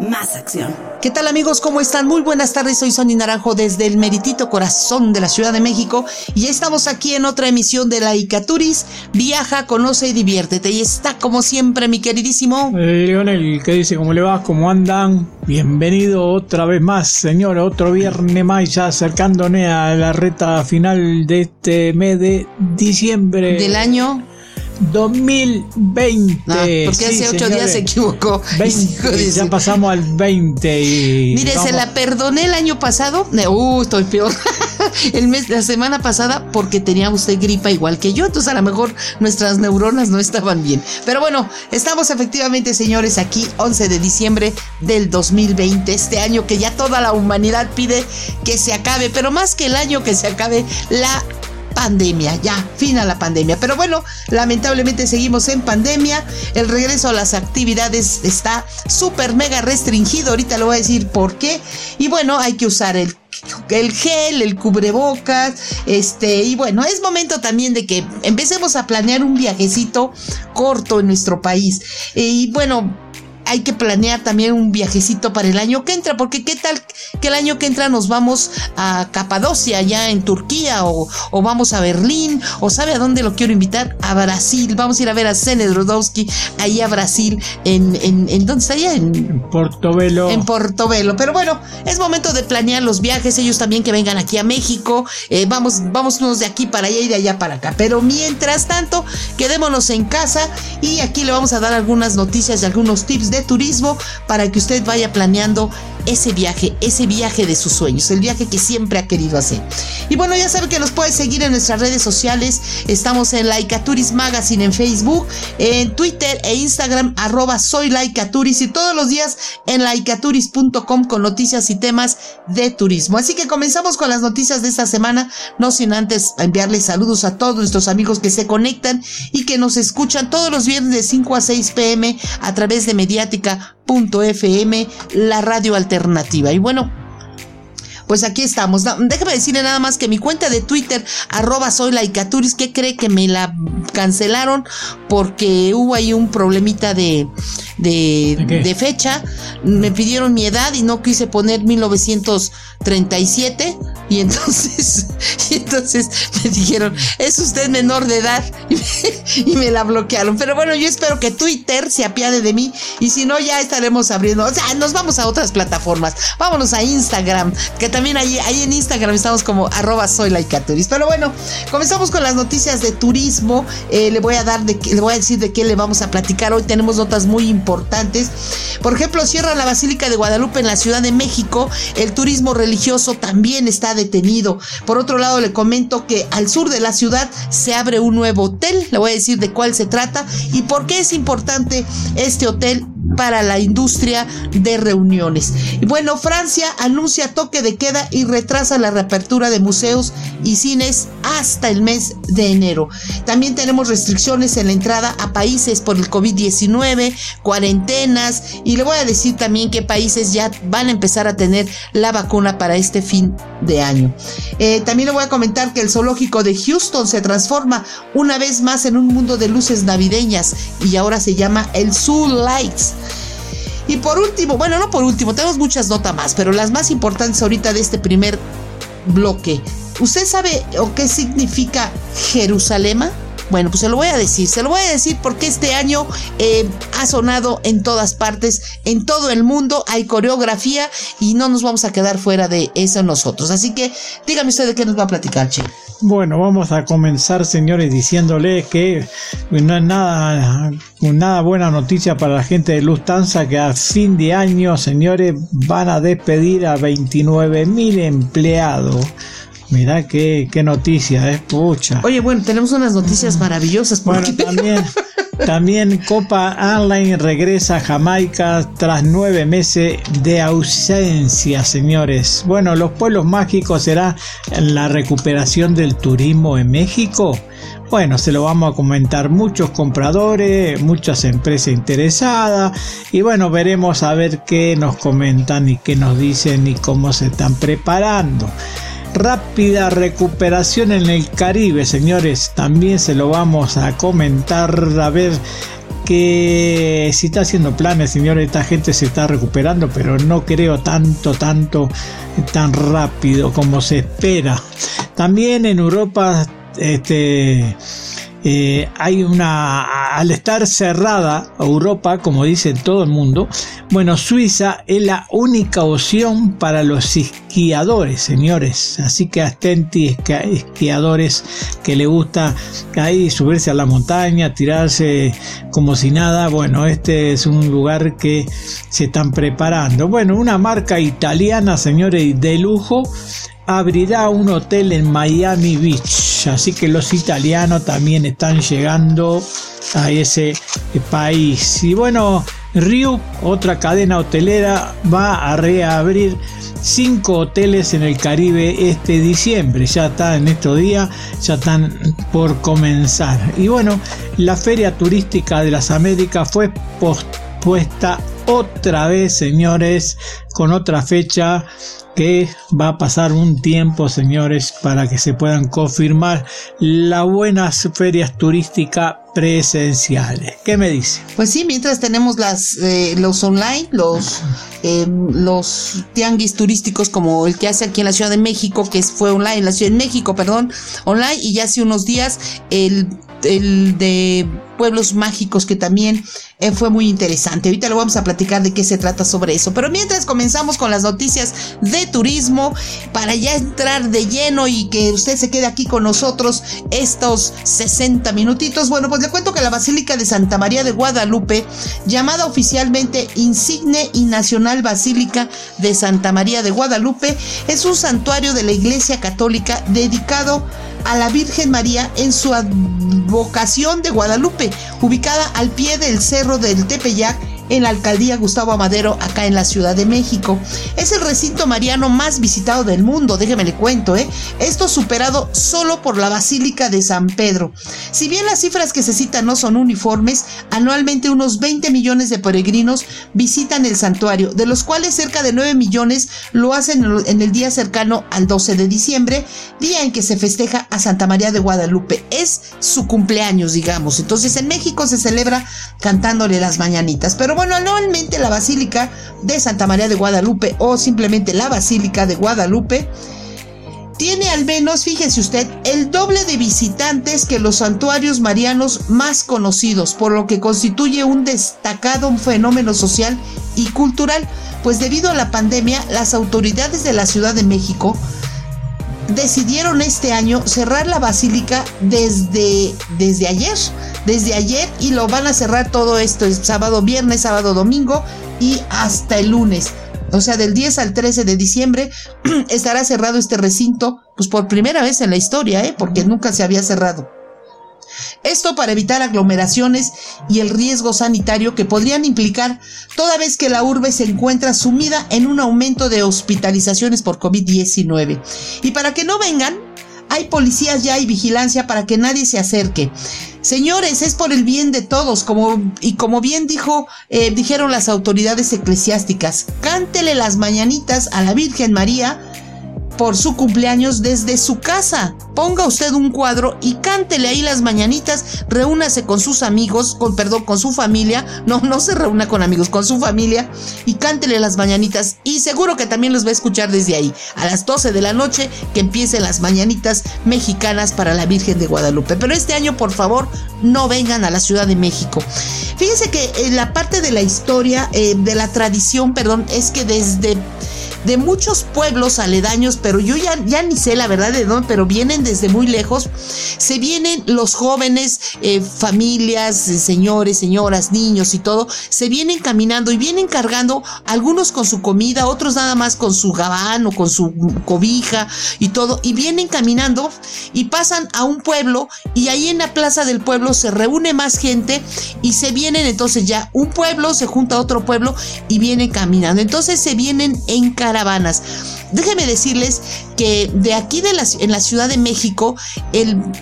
más acción. ¿Qué tal amigos? ¿Cómo están? Muy buenas tardes, soy Sonny Naranjo desde el meritito corazón de la Ciudad de México y estamos aquí en otra emisión de la Icaturis. Viaja, conoce y diviértete. Y está como siempre mi queridísimo... Eh, Leonel, ¿qué dice? ¿Cómo le va? ¿Cómo andan? Bienvenido otra vez más, señor. Otro viernes más ya acercándome a la reta final de este mes de diciembre. Del año 2020. Ah, porque hace ocho días se equivocó. ya pasamos al 20 y. Mire, se la perdoné el año pasado. Uh, estoy peor. el mes, la semana pasada, porque tenía usted gripa igual que yo. Entonces, a lo mejor nuestras neuronas no estaban bien. Pero bueno, estamos efectivamente, señores, aquí, 11 de diciembre del 2020. Este año que ya toda la humanidad pide que se acabe. Pero más que el año que se acabe, la pandemia, ya, fin a la pandemia. Pero bueno, lamentablemente seguimos en pandemia. El regreso a las actividades está súper mega restringido. Ahorita le voy a decir por qué. Y bueno, hay que usar el el gel, el cubrebocas, este, y bueno, es momento también de que empecemos a planear un viajecito corto en nuestro país. Y bueno, hay que planear también un viajecito para el año que entra, porque qué tal que el año que entra nos vamos a Capadocia, allá en Turquía, o, vamos a Berlín, o sabe a dónde lo quiero invitar, a Brasil, vamos a ir a ver a Sened Rodowski, ahí a Brasil, en, en, en ¿dónde está allá? En, Portobelo. En Portobelo, pero bueno, es momento de planear los viajes, ellos también que vengan aquí a México, eh, vamos, vamos unos de aquí para allá y de allá para acá, pero mientras tanto, quedémonos en casa y aquí le vamos a dar algunas noticias y algunos tips de turismo para que usted vaya planeando ese viaje, ese viaje de sus sueños, el viaje que siempre ha querido hacer. Y bueno, ya sabe que nos puede seguir en nuestras redes sociales. Estamos en Laicaturis Magazine en Facebook, en Twitter e Instagram, arroba soy Laicaturis y todos los días en laicaturis.com con noticias y temas de turismo. Así que comenzamos con las noticias de esta semana, no sin antes enviarles saludos a todos nuestros amigos que se conectan y que nos escuchan todos los viernes de 5 a 6 pm a través de Media La radio alternativa. Y bueno, pues aquí estamos. Déjame decirle nada más que mi cuenta de Twitter, arroba soy laicaturis, que cree que me la cancelaron porque hubo ahí un problemita de, de, fecha. Me pidieron mi edad y no quise poner 1937. Y entonces, y entonces me dijeron, es usted menor de edad. Y me, la bloquearon. Pero bueno, yo espero que Twitter se apiade de mí. Y si no, ya estaremos abriendo. O sea, nos vamos a otras plataformas. Vámonos a Instagram, que también también ahí, ahí en Instagram estamos como arroba soy Pero bueno, comenzamos con las noticias de turismo. Eh, le voy a dar de le voy a decir de qué le vamos a platicar. Hoy tenemos notas muy importantes. Por ejemplo, cierra la Basílica de Guadalupe en la Ciudad de México. El turismo religioso también está detenido. Por otro lado, le comento que al sur de la ciudad se abre un nuevo hotel. Le voy a decir de cuál se trata y por qué es importante este hotel para la industria de reuniones. Y bueno, Francia anuncia toque de queda y retrasa la reapertura de museos y cines hasta el mes de enero. También tenemos restricciones en la entrada a países por el COVID-19, cuarentenas y le voy a decir también que países ya van a empezar a tener la vacuna para este fin de año. Eh, también le voy a comentar que el zoológico de Houston se transforma una vez más en un mundo de luces navideñas y ahora se llama el Zoo Lights. Y por último, bueno, no por último, tenemos muchas notas más, pero las más importantes ahorita de este primer bloque. ¿Usted sabe o qué significa Jerusalén? Bueno, pues se lo voy a decir, se lo voy a decir porque este año eh, ha sonado en todas partes, en todo el mundo, hay coreografía y no nos vamos a quedar fuera de eso nosotros. Así que dígame usted de qué nos va a platicar, Che. Bueno, vamos a comenzar, señores, diciéndole que no es nada, nada buena noticia para la gente de Lufthansa que a fin de año, señores, van a despedir a 29 mil empleados. Mira qué, qué noticia, es ¿eh? pucha. Oye, bueno, tenemos unas noticias maravillosas. Bueno, también, También Copa Online regresa a Jamaica tras nueve meses de ausencia, señores. Bueno, los pueblos mágicos será la recuperación del turismo en México. Bueno, se lo vamos a comentar muchos compradores, muchas empresas interesadas y bueno, veremos a ver qué nos comentan y qué nos dicen y cómo se están preparando. Rápida recuperación en el Caribe, señores, también se lo vamos a comentar a ver que si está haciendo planes, señores, esta gente se está recuperando, pero no creo tanto, tanto, tan rápido como se espera. También en Europa este, eh, hay una, al estar cerrada Europa, como dice todo el mundo, bueno, Suiza es la única opción para los esquiadores, señores. Así que atenti esquiadores que le gusta ahí subirse a la montaña, tirarse como si nada. Bueno, este es un lugar que se están preparando. Bueno, una marca italiana, señores, de lujo abrirá un hotel en Miami Beach. Así que los italianos también están llegando a ese país. Y bueno, Rio, otra cadena hotelera, va a reabrir cinco hoteles en el Caribe este diciembre. Ya está en estos días, ya están por comenzar. Y bueno, la Feria Turística de las Américas fue pospuesta otra vez, señores, con otra fecha que va a pasar un tiempo, señores, para que se puedan confirmar las buenas ferias turísticas presenciales. ¿Qué me dice? Pues sí, mientras tenemos las eh, los online, los eh, los tianguis turísticos como el que hace aquí en la Ciudad de México, que fue online, en la Ciudad de México, perdón, online, y ya hace unos días el el de pueblos mágicos que también eh, fue muy interesante. Ahorita lo vamos a platicar de qué se trata sobre eso. Pero mientras comenzamos con las noticias de turismo, para ya entrar de lleno y que usted se quede aquí con nosotros estos 60 minutitos, bueno, pues le cuento que la Basílica de Santa María de Guadalupe, llamada oficialmente Insigne y Nacional Basílica de Santa María de Guadalupe, es un santuario de la Iglesia Católica dedicado a la Virgen María en su advocación de Guadalupe, ubicada al pie del cerro del Tepeyac en la alcaldía Gustavo Amadero, acá en la Ciudad de México. Es el recinto mariano más visitado del mundo, déjeme le cuento, ¿eh? Esto superado solo por la Basílica de San Pedro. Si bien las cifras que se citan no son uniformes, anualmente unos 20 millones de peregrinos visitan el santuario, de los cuales cerca de 9 millones lo hacen en el día cercano al 12 de diciembre, día en que se festeja a Santa María de Guadalupe. Es su cumpleaños, digamos. Entonces en México se celebra cantándole las mañanitas. Pero bueno, anualmente la Basílica de Santa María de Guadalupe o simplemente la Basílica de Guadalupe tiene al menos, fíjese usted, el doble de visitantes que los santuarios marianos más conocidos, por lo que constituye un destacado fenómeno social y cultural, pues debido a la pandemia, las autoridades de la Ciudad de México decidieron este año cerrar la basílica desde, desde ayer, desde ayer y lo van a cerrar todo esto, es sábado, viernes, sábado, domingo y hasta el lunes. O sea, del 10 al 13 de diciembre estará cerrado este recinto, pues por primera vez en la historia, ¿eh? porque nunca se había cerrado. Esto para evitar aglomeraciones y el riesgo sanitario que podrían implicar toda vez que la urbe se encuentra sumida en un aumento de hospitalizaciones por COVID-19. Y para que no vengan, hay policías ya y vigilancia para que nadie se acerque. Señores, es por el bien de todos, como y como bien dijo, eh, dijeron las autoridades eclesiásticas, cántele las mañanitas a la Virgen María por su cumpleaños desde su casa. Ponga usted un cuadro y cántele ahí las mañanitas, reúnase con sus amigos, con perdón, con su familia, no, no se reúna con amigos, con su familia y cántele las mañanitas y seguro que también los va a escuchar desde ahí, a las 12 de la noche que empiecen las mañanitas mexicanas para la Virgen de Guadalupe. Pero este año, por favor, no vengan a la Ciudad de México. Fíjense que en la parte de la historia, eh, de la tradición, perdón, es que desde de muchos pueblos aledaños, pero yo ya, ya ni sé la verdad de dónde, pero vienen desde muy lejos. Se vienen los jóvenes, eh, familias, eh, señores, señoras, niños y todo, se vienen caminando y vienen cargando, algunos con su comida, otros nada más con su gabán o con su cobija y todo, y vienen caminando y pasan a un pueblo y ahí en la plaza del pueblo se reúne más gente y se vienen entonces ya un pueblo se junta a otro pueblo y vienen caminando. Entonces se vienen en caravanas. Déjenme decirles que de aquí en la Ciudad de México,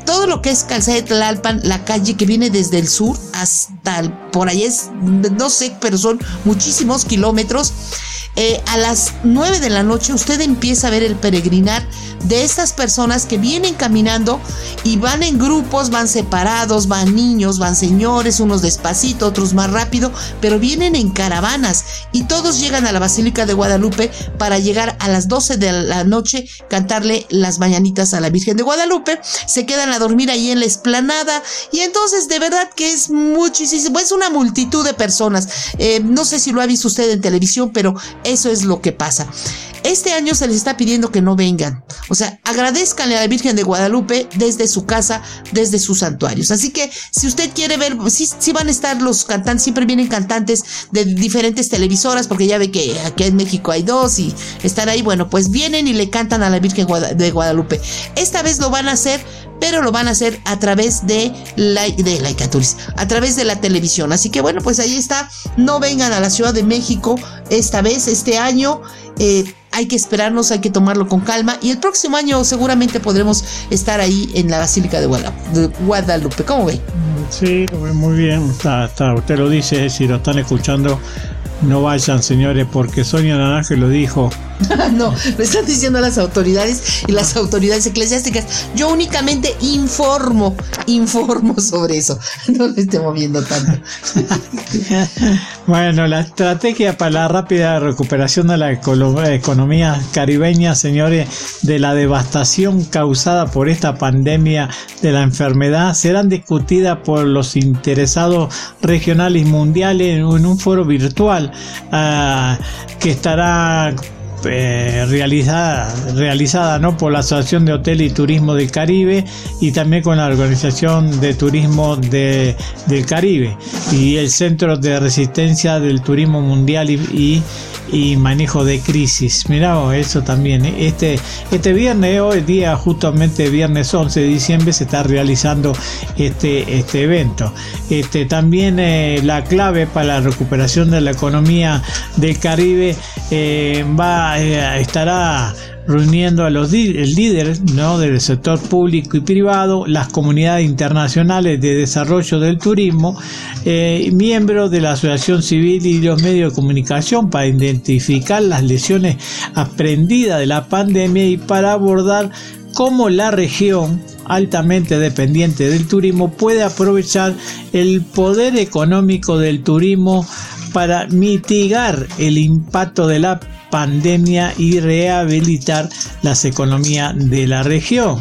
todo lo que es Calzada Tlalpan, la calle que viene desde el sur hasta por ahí es, no sé, pero son muchísimos kilómetros. Eh, a las 9 de la noche usted empieza a ver el peregrinar de estas personas que vienen caminando y van en grupos, van separados, van niños, van señores, unos despacito, otros más rápido, pero vienen en caravanas y todos llegan a la Basílica de Guadalupe para llegar a las 12 de la noche, cantarle las mañanitas a la Virgen de Guadalupe, se quedan a dormir ahí en la esplanada y entonces de verdad que es muchísimo, es una multitud de personas. Eh, no sé si lo ha visto usted en televisión, pero eso es lo que pasa. Este año se les está pidiendo que no vengan. O sea, agradezcanle a la Virgen de Guadalupe desde su casa, desde sus santuarios. Así que si usted quiere ver, sí, van a estar los cantantes, siempre vienen cantantes de diferentes televisoras, porque ya ve que aquí en México hay dos y están ahí. Bueno, pues vienen y le cantan a la Virgen de Guadalupe. Esta vez lo van a hacer pero lo van a hacer a través de la, de la a través de la televisión. Así que bueno, pues ahí está. No vengan a la Ciudad de México esta vez, este año. Eh, hay que esperarnos, hay que tomarlo con calma y el próximo año seguramente podremos estar ahí en la Basílica de Guadalupe. ¿Cómo ve? Sí, muy bien, usted lo dice, si lo están escuchando, no vayan señores, porque Sonia Naranja lo dijo, no, lo están diciendo las autoridades y las autoridades eclesiásticas. Yo únicamente informo, informo sobre eso. No me esté moviendo tanto. bueno, la estrategia para la rápida recuperación de la economía caribeña, señores, de la devastación causada por esta pandemia de la enfermedad, serán discutidas por los interesados regionales y mundiales en un foro virtual ah, que estará eh, realizada, realizada ¿no? por la Asociación de Hotel y Turismo del Caribe y también con la Organización de Turismo de, del Caribe y el Centro de Resistencia del Turismo Mundial y, y, Manejo de Crisis. Mirá, eso también. ¿eh? Este, este viernes, hoy día justamente viernes 11 de diciembre, se está realizando este, este evento. Este, también eh, la clave para la recuperación de la economía del Caribe va eh, estará reuniendo a los líderes ¿no? del sector público y privado, las comunidades internacionales de desarrollo del turismo, eh, miembros de la asociación civil y los medios de comunicación para identificar las lesiones aprendidas de la pandemia y para abordar cómo la región altamente dependiente del turismo puede aprovechar el poder económico del turismo para mitigar el impacto de la pandemia y rehabilitar las economías de la región.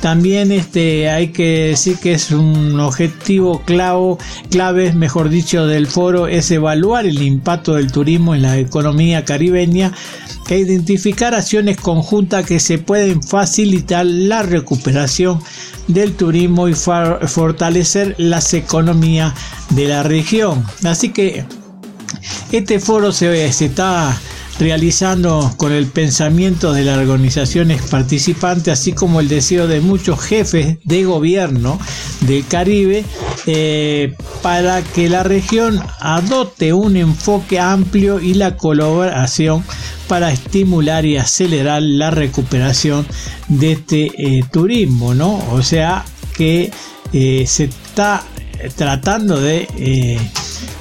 También este, hay que decir que es un objetivo clave, clave, mejor dicho, del foro es evaluar el impacto del turismo en la economía caribeña e identificar acciones conjuntas que se pueden facilitar la recuperación del turismo y fortalecer las economías de la región. Así que este foro se, se está realizando con el pensamiento de las organizaciones participantes, así como el deseo de muchos jefes de gobierno del Caribe, eh, para que la región adopte un enfoque amplio y la colaboración para estimular y acelerar la recuperación de este eh, turismo, ¿no? O sea que eh, se está tratando de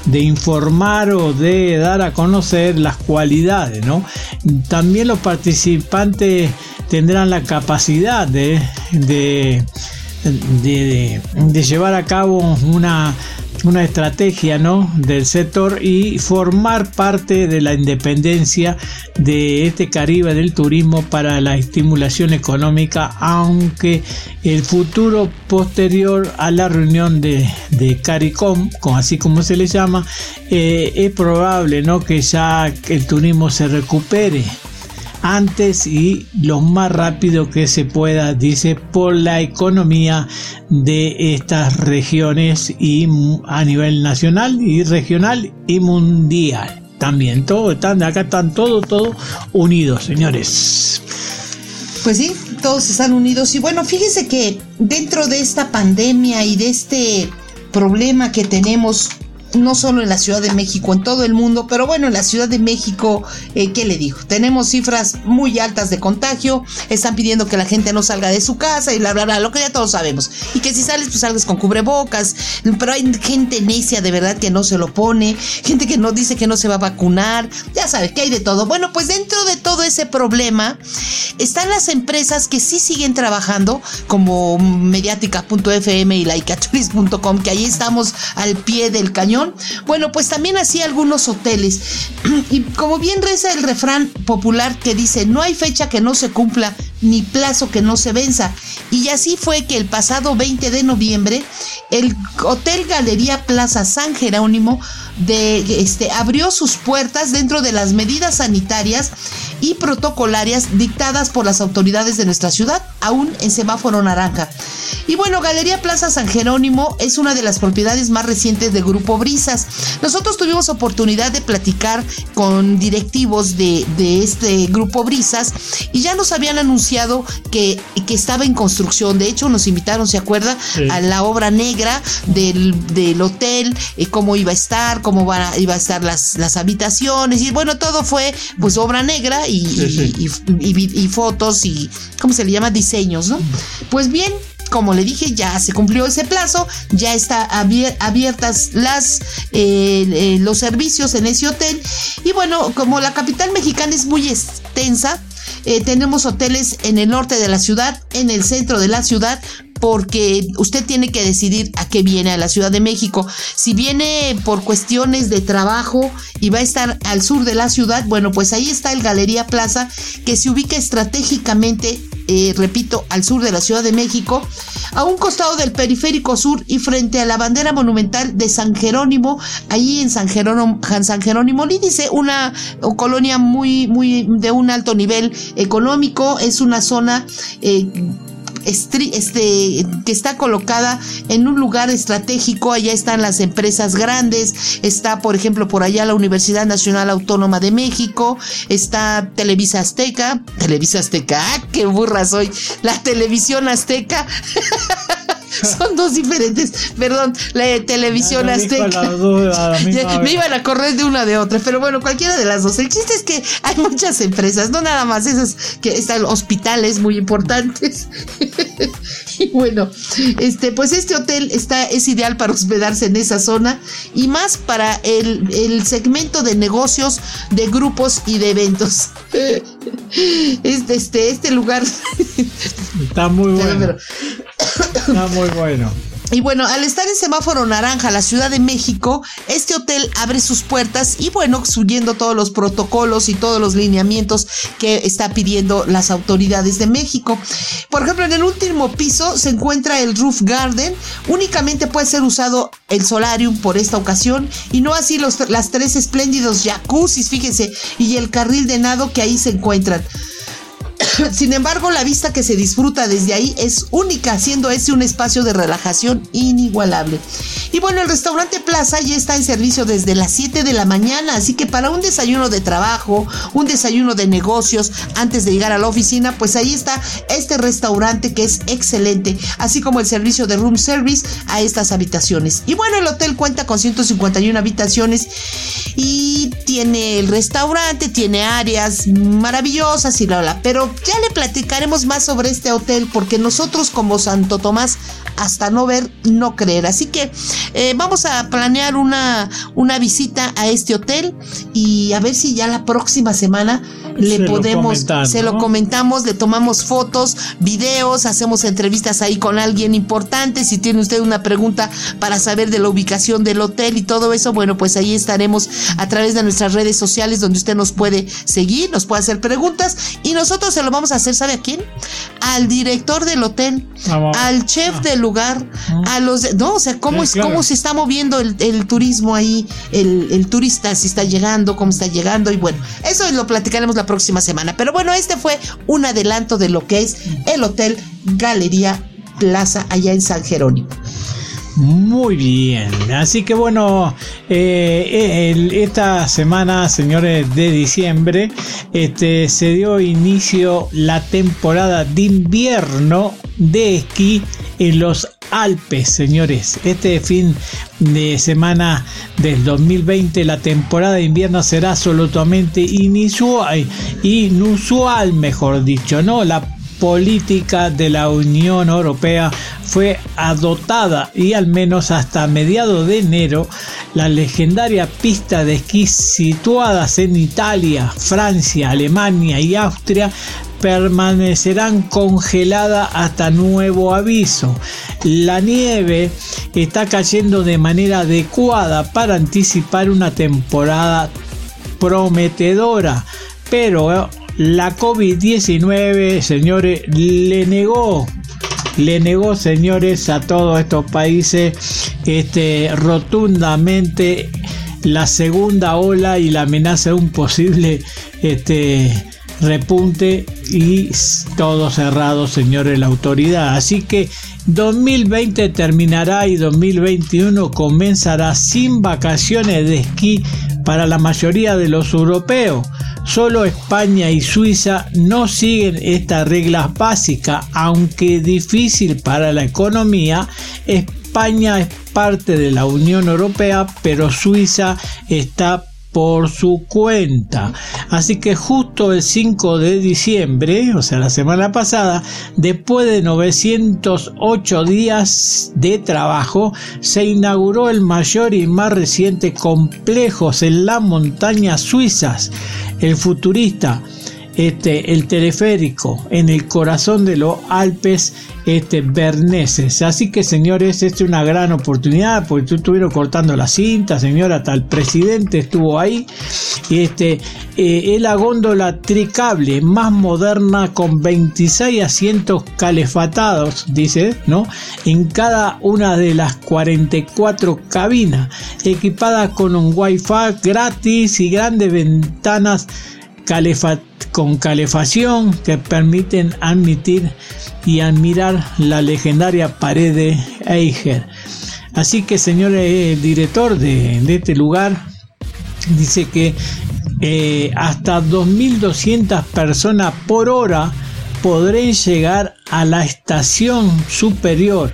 de informar o de dar a conocer las cualidades, ¿no? También los participantes tendrán la capacidad de, de, de llevar a cabo una una estrategia ¿no? del sector y formar parte de la independencia de este Caribe del turismo para la estimulación económica, aunque el futuro posterior a la reunión de, de CARICOM, así como se le llama, eh, es probable ¿no? que ya el turismo se recupere antes y lo más rápido que se pueda, dice, por la economía de estas regiones y a nivel nacional y regional y mundial. También todo están acá están todos todo unidos, señores. Pues sí, todos están unidos y bueno, fíjese que dentro de esta pandemia y de este problema que tenemos no solo en la Ciudad de México, en todo el mundo, pero bueno, en la Ciudad de México, eh, ¿qué le digo? Tenemos cifras muy altas de contagio, están pidiendo que la gente no salga de su casa y bla, bla, bla, lo que ya todos sabemos. Y que si sales, pues salgas con cubrebocas, pero hay gente necia de verdad que no se lo pone, gente que no dice que no se va a vacunar, ya sabes que hay de todo. Bueno, pues dentro de todo ese problema están las empresas que sí siguen trabajando, como mediática.fm y laicachoris.com, que ahí estamos al pie del cañón bueno, pues también hacía algunos hoteles. Y como bien reza el refrán popular que dice, no hay fecha que no se cumpla, ni plazo que no se venza. Y así fue que el pasado 20 de noviembre, el Hotel Galería Plaza San Jerónimo de, este, abrió sus puertas dentro de las medidas sanitarias y protocolarias dictadas por las autoridades de nuestra ciudad, aún en semáforo naranja. Y bueno, Galería Plaza San Jerónimo es una de las propiedades más recientes de Grupo Brisas. Nosotros tuvimos oportunidad de platicar con directivos de, este Grupo Brisas y ya nos habían anunciado que, que, estaba en construcción. De hecho, nos invitaron, ¿se acuerda? A la obra negra del, hotel, eh, cómo iba a estar, cómo van iba a estar las, las habitaciones. Y bueno, todo fue pues obra negra y, y, fotos y, ¿cómo se le llama? Diseños, ¿no? Pues bien, como le dije, ya se cumplió ese plazo, ya está abiertas las eh, eh, los servicios en ese hotel y bueno, como la capital mexicana es muy extensa, eh, tenemos hoteles en el norte de la ciudad, en el centro de la ciudad, porque usted tiene que decidir a qué viene a la Ciudad de México. Si viene por cuestiones de trabajo y va a estar al sur de la ciudad, bueno, pues ahí está el Galería Plaza, que se ubica estratégicamente, eh, repito, al sur de la Ciudad de México, a un costado del periférico sur y frente a la bandera monumental de San Jerónimo, ahí en San Jerónimo, San Jerónimo Lídice, una colonia muy, muy de un alto nivel económico, es una zona eh, este, que está colocada en un lugar estratégico. Allá están las empresas grandes. Está, por ejemplo, por allá la Universidad Nacional Autónoma de México. Está Televisa Azteca. Televisa Azteca. ¡Ah, qué burra soy! La televisión azteca. Son dos diferentes. Perdón, la televisión azteca. me iban a correr de una de otra, pero bueno, cualquiera de las dos. El chiste es que hay muchas empresas, no nada más esas que están hospitales muy importantes. y bueno, este, pues este hotel está, es ideal para hospedarse en esa zona y más para el, el segmento de negocios, de grupos y de eventos. Este, este, este lugar está muy bueno. Está muy bueno. Y bueno, al estar en semáforo naranja la Ciudad de México, este hotel abre sus puertas y bueno, subiendo todos los protocolos y todos los lineamientos que está pidiendo las autoridades de México. Por ejemplo, en el último piso se encuentra el Roof Garden. Únicamente puede ser usado el solarium por esta ocasión y no así los, las tres espléndidos jacuzzis, fíjense, y el carril de nado que ahí se encuentran. Sin embargo, la vista que se disfruta desde ahí es única, siendo ese un espacio de relajación inigualable. Y bueno, el restaurante Plaza ya está en servicio desde las 7 de la mañana, así que para un desayuno de trabajo, un desayuno de negocios antes de llegar a la oficina, pues ahí está este restaurante que es excelente, así como el servicio de room service a estas habitaciones. Y bueno, el hotel cuenta con 151 habitaciones y tiene el restaurante, tiene áreas maravillosas y la, la pero ya le platicaremos más sobre este hotel porque nosotros como Santo Tomás hasta no ver, no creer. Así que eh, vamos a planear una, una visita a este hotel y a ver si ya la próxima semana le podemos, se lo comentamos, le tomamos fotos, videos, hacemos entrevistas ahí con alguien importante. Si tiene usted una pregunta para saber de la ubicación del hotel y todo eso, bueno, pues ahí estaremos a través de nuestras redes sociales donde usted nos puede seguir, nos puede hacer preguntas y nosotros se lo vamos a hacer, ¿sabe a quién? Al director del hotel, Vamos. al chef Ah. del lugar, a los... de- no, o sea, ¿cómo, es, claro. cómo se está moviendo el, el turismo ahí? El, el turista, si está llegando, cómo está llegando. Y bueno, eso lo platicaremos la próxima semana. Pero bueno, este fue un adelanto de lo que es el Hotel Galería Plaza allá en San Jerónimo. Muy bien, así que bueno, eh, esta semana, señores, de diciembre, este, se dio inicio la temporada de invierno de esquí en los Alpes, señores. Este fin de semana del 2020, la temporada de invierno será absolutamente inusual, inusual mejor dicho, ¿no? La política de la Unión Europea fue adoptada y al menos hasta mediados de enero la legendaria pista de esquí situadas en Italia, Francia, Alemania y Austria permanecerán congeladas hasta nuevo aviso. La nieve está cayendo de manera adecuada para anticipar una temporada prometedora, pero la COVID-19, señores, le negó, le negó, señores, a todos estos países este, rotundamente la segunda ola y la amenaza de un posible este, repunte y todo cerrado, señores, la autoridad. Así que 2020 terminará y 2021 comenzará sin vacaciones de esquí para la mayoría de los europeos. Solo España y Suiza no siguen estas reglas básicas, aunque difícil para la economía. España es parte de la Unión Europea, pero Suiza está por su cuenta. Así que justo el 5 de diciembre, o sea, la semana pasada, después de 908 días de trabajo, se inauguró el mayor y más reciente complejos en las montañas suizas, el futurista. Este, el teleférico en el corazón de los Alpes este, berneses. Así que señores, esta es una gran oportunidad porque tú estuvieron cortando la cinta, señora, el presidente estuvo ahí. Este, eh, es la góndola tricable más moderna con 26 asientos calefatados, dice, ¿no? En cada una de las 44 cabinas, equipadas con un wifi gratis y grandes ventanas con calefacción que permiten admitir y admirar la legendaria pared de Eiger. Así que, señor eh, director de, de, este lugar, dice que eh, hasta 2.200 personas por hora podrán llegar a la estación superior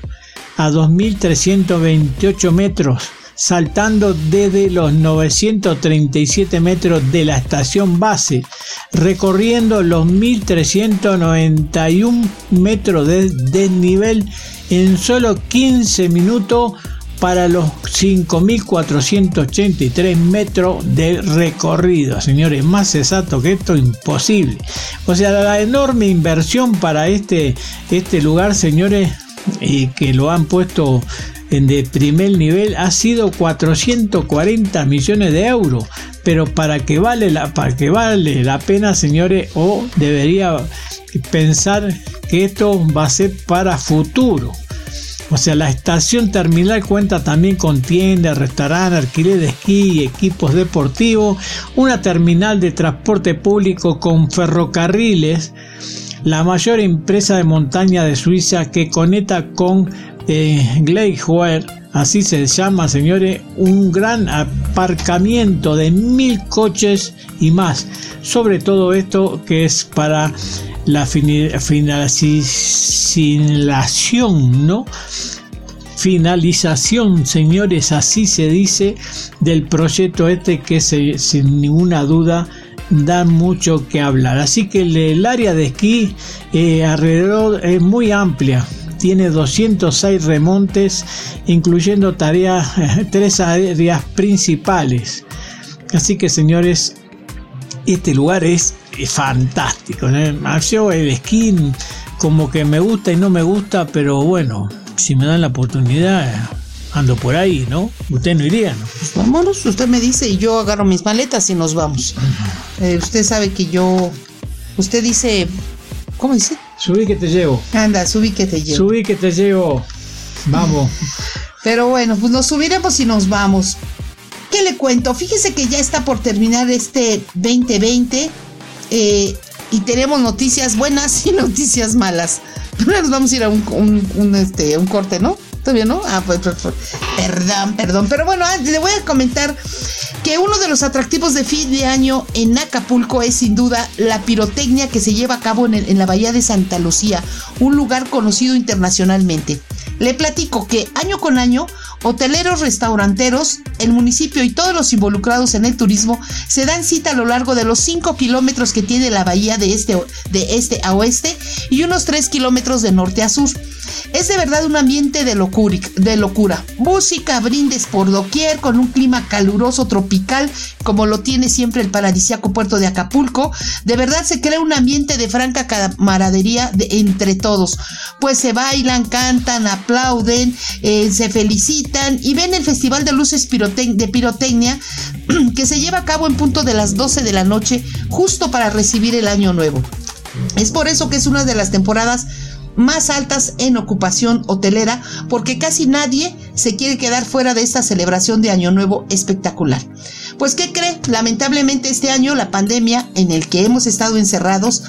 a 2.328 metros saltando desde los 937 metros de la estación base, recorriendo los 1391 metros de desnivel en solo 15 minutos para los 5.483 metros de recorrido. Señores, más exacto que esto, imposible. O sea, la enorme inversión para este, este lugar, señores, eh, que lo han puesto de primer nivel ha sido 440 millones de euros. Pero para que vale la para que vale la pena señores o debería pensar que esto va a ser para futuro. O sea la estación terminal cuenta también con tiendas restaurantes alquiler de esquí y equipos deportivos una terminal de transporte público con ferrocarriles la mayor empresa de montaña de Suiza que conecta con eh, así se llama, señores, un gran aparcamiento de mil coches y más. Sobre todo esto que es para la finalización, ¿no? Finalización, señores, así se dice, del proyecto este que sin ninguna duda da mucho que hablar. Así que el, área de esquí eh, alrededor es muy amplia. Tiene 206 remontes, incluyendo tareas, tres áreas principales. Así que señores, este lugar es, fantástico. el esquí como que me gusta y no me gusta, pero bueno, si me dan la oportunidad, ando por ahí, ¿no? Usted no iría, ¿no? Pues vámonos, usted me dice y yo agarro mis maletas y nos vamos. Eh, usted sabe que yo, usted dice ¿Cómo dice? Subí que te llevo. Anda, subí que te llevo. Subí que te llevo. Vamos. Pero bueno, pues nos subiremos y nos vamos. ¿Qué le cuento? Fíjese que ya está por terminar este 2020 eh, y tenemos noticias buenas y noticias malas. Primero nos vamos a ir a un, este, un corte, ¿no? ¿Todavía no? Ah, pues, pues, pues, perdón, perdón. Pero bueno, ah, le voy a comentar que uno de los atractivos de fin de año en Acapulco es sin duda la pirotecnia que se lleva a cabo en, en la bahía de Santa Lucía, un lugar conocido internacionalmente. Le platico que año con año, hoteleros, restauranteros, el municipio y todos los involucrados en el turismo se dan cita a lo largo de los 5 kilómetros que tiene la bahía de este, de este a oeste y unos 3 kilómetros de norte a sur. Es de verdad un ambiente de locura. Música, brindes por doquier, con un clima caluroso tropical, como lo tiene siempre el paradisiaco puerto de Acapulco. De verdad se crea un ambiente de franca camaradería entre todos. Pues se bailan, cantan, aplauden, eh, se felicitan y ven el Festival de Luces de Pirotecnia que se lleva a cabo en punto de las 12 de la noche, justo para recibir el año nuevo. Es por eso que es una de las temporadas más altas en ocupación hotelera porque casi nadie se quiere quedar fuera de esta celebración de Año Nuevo espectacular. Pues ¿qué cree? Lamentablemente este año la pandemia en el que hemos estado encerrados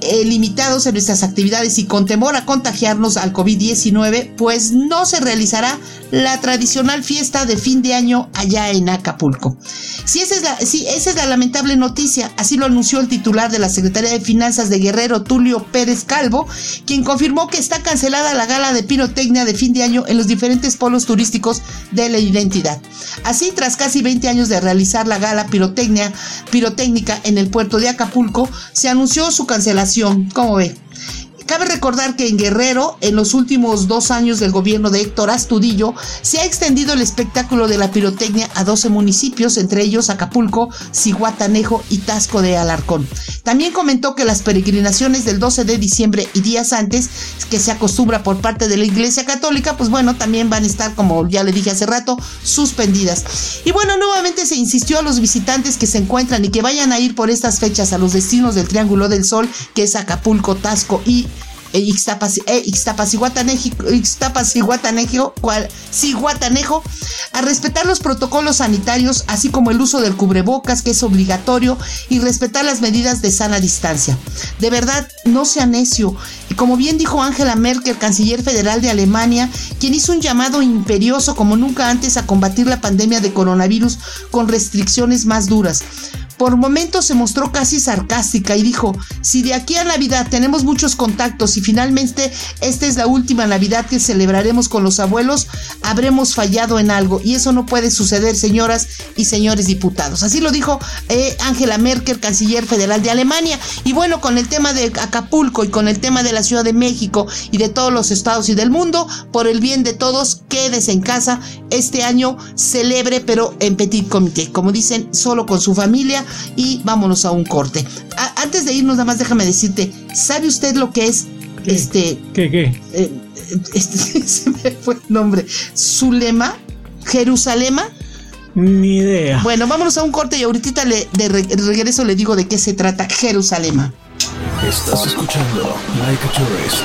eh, limitados en nuestras actividades y con temor a contagiarnos al COVID-19, pues no se realizará la tradicional fiesta de fin de año allá en Acapulco. Si esa es la, esa es la lamentable noticia, así lo anunció el titular de la Secretaría de Finanzas de Guerrero, Tulio Pérez Calvo, quien confirmó que está cancelada la gala de pirotecnia de fin de año en los diferentes polos turísticos de la identidad. Así, tras casi 20 años de realizar la gala pirotecnia, pirotécnica en el puerto de Acapulco, se anunció su cancelación ¿Cómo ve? Cabe recordar que en Guerrero, en los últimos dos años del gobierno de Héctor Astudillo, se ha extendido el espectáculo de la pirotecnia a 12 municipios, entre ellos Acapulco, Ciguatanejo y Tasco de Alarcón. También comentó que las peregrinaciones del 12 de diciembre y días antes, que se acostumbra por parte de la Iglesia Católica, pues bueno, también van a estar, como ya le dije hace rato, suspendidas. Y bueno, nuevamente se insistió a los visitantes que se encuentran y que vayan a ir por estas fechas a los destinos del Triángulo del Sol, que es Acapulco, Tasco y e Ixtapaciguatanejo, a respetar los protocolos sanitarios, así como el uso del cubrebocas, que es obligatorio, y respetar las medidas de sana distancia. De verdad, no sea necio. Y como bien dijo Angela Merkel, canciller federal de Alemania, quien hizo un llamado imperioso como nunca antes a combatir la pandemia de coronavirus con restricciones más duras. Por momentos se mostró casi sarcástica y dijo, si de aquí a Navidad tenemos muchos contactos y finalmente esta es la última Navidad que celebraremos con los abuelos, habremos fallado en algo y eso no puede suceder, señoras y señores diputados. Así lo dijo eh, Angela Merkel, canciller federal de Alemania. Y bueno, con el tema de Acapulco y con el tema de la Ciudad de México y de todos los estados y del mundo, por el bien de todos, quédese en casa. Este año celebre, pero en petit comité, como dicen, solo con su familia y vámonos a un corte. antes de irnos, nada más déjame decirte, ¿sabe usted lo que es este... ¿Qué, qué? Eh, este, se me fue el nombre. Zulema, Jerusalema. Ni idea. Bueno, vámonos a un corte y ahorita le, de regreso le digo de qué se trata Jerusalema. Estás escuchando Like a Tourist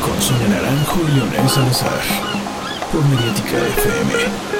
con Sonia Naranjo y Leonel Salazar por Mediática FM.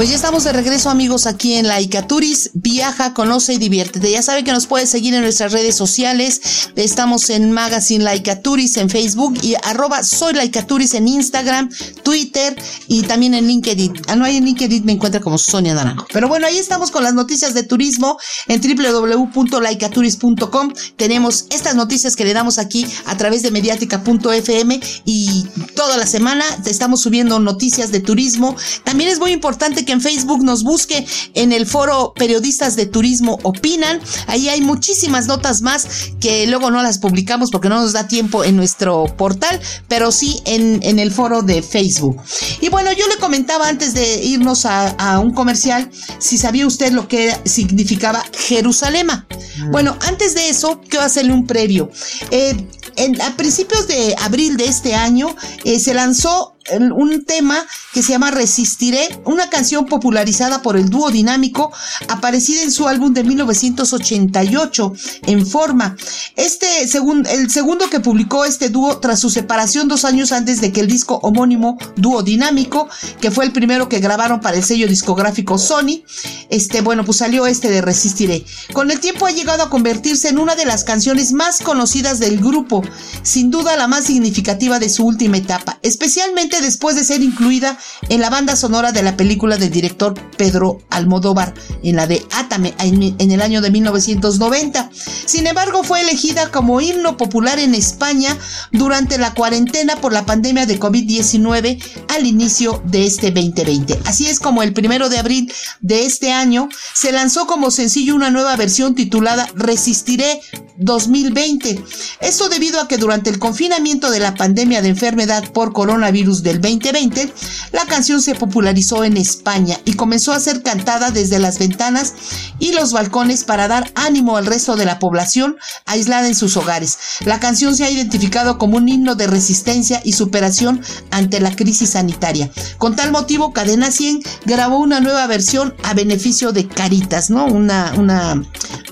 Pues ya estamos de regreso amigos aquí en Laika Turis. Viaja, conoce y diviértete. Ya saben que nos puedes seguir en nuestras redes sociales. Estamos en Magazine Laika Turis en Facebook y arroba soy Laika Turis en Instagram, Twitter y también en LinkedIn. Ah, no hay en LinkedIn, me encuentra como Sonia Naranjo. Pero bueno, ahí estamos con las noticias de turismo en www.laikaturis.com. Tenemos estas noticias que le damos aquí a través de mediática.fm y toda la semana estamos subiendo noticias de turismo. También es muy importante que en Facebook nos busque en el foro Periodistas de Turismo Opinan. Ahí hay muchísimas notas más que luego no las publicamos porque no nos da tiempo en nuestro portal, pero sí en, en el foro de Facebook. Y bueno, yo le comentaba antes de irnos a, un comercial si sabía usted lo que significaba Jerusalema. Mm. Bueno, antes de eso, quiero hacerle un previo. Eh, en, a principios de abril de este año eh, se lanzó un tema que se llama Resistiré, una canción popularizada por el dúo dinámico, aparecida en su álbum de 1988, En Forma. Este, según, el segundo que publicó este dúo tras su separación dos años antes de que el disco homónimo Dúo Dinámico, que fue el primero que grabaron para el sello discográfico Sony, este, bueno, pues salió este de Resistiré. Con el tiempo ha llegado a convertirse en una de las canciones más conocidas del grupo, sin duda la más significativa de su última etapa, especialmente después de ser incluida en la banda sonora de la película del director Pedro Almodóvar, en la de En el año de 1990. Sin embargo, fue elegida como himno popular en España durante la cuarentena por la pandemia de COVID-19 al inicio de este 2020. Así es como el primero de abril de este año se lanzó como sencillo una nueva versión titulada Resistiré 2020. Esto debido a que durante el confinamiento de la pandemia de enfermedad por coronavirus del 2020, la canción se popularizó en España y comenzó a ser cantada desde las ventanas y los balcones para dar ánimo al resto de la población aislada en sus hogares. La canción se ha identificado como un himno de resistencia y superación ante la crisis sanitaria. Con tal motivo, Cadena 100 grabó una nueva versión a beneficio de Caritas, ¿no? Una, una,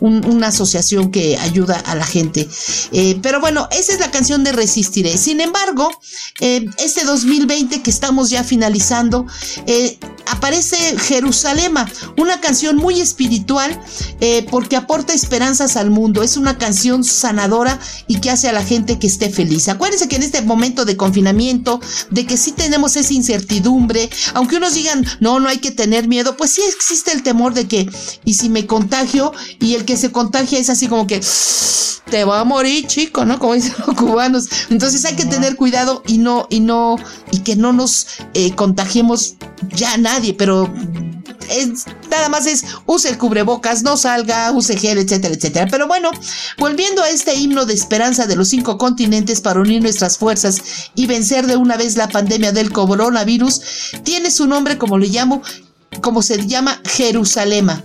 una asociación que ayuda a la gente. Eh, pero bueno, esa es la canción de Resistiré. Sin embargo, eh, este 2020 que estamos ya finalizando, eh, aparece Jerusalema, una canción muy espiritual porque aporta esperanzas al mundo. Es una canción sanadora y que hace a la gente que esté feliz. Acuérdense que en este momento de confinamiento, de que sí tenemos esa incertidumbre, aunque unos digan, no, no hay que tener miedo, pues sí existe el temor de que, y si me contagio, y el que se contagia es así como que, te va a morir, chico, ¿no? Como dicen los cubanos. Entonces hay que tener cuidado y no, y no, y que no nos eh, contagiemos ya nadie, pero es, nada más es use el cubrebocas, no salga, use etcétera, etcétera. Pero bueno, volviendo a este himno de esperanza de los cinco continentes para unir nuestras fuerzas y vencer de una vez la pandemia del coronavirus, tiene su nombre como le llamo, como se llama Jerusalema.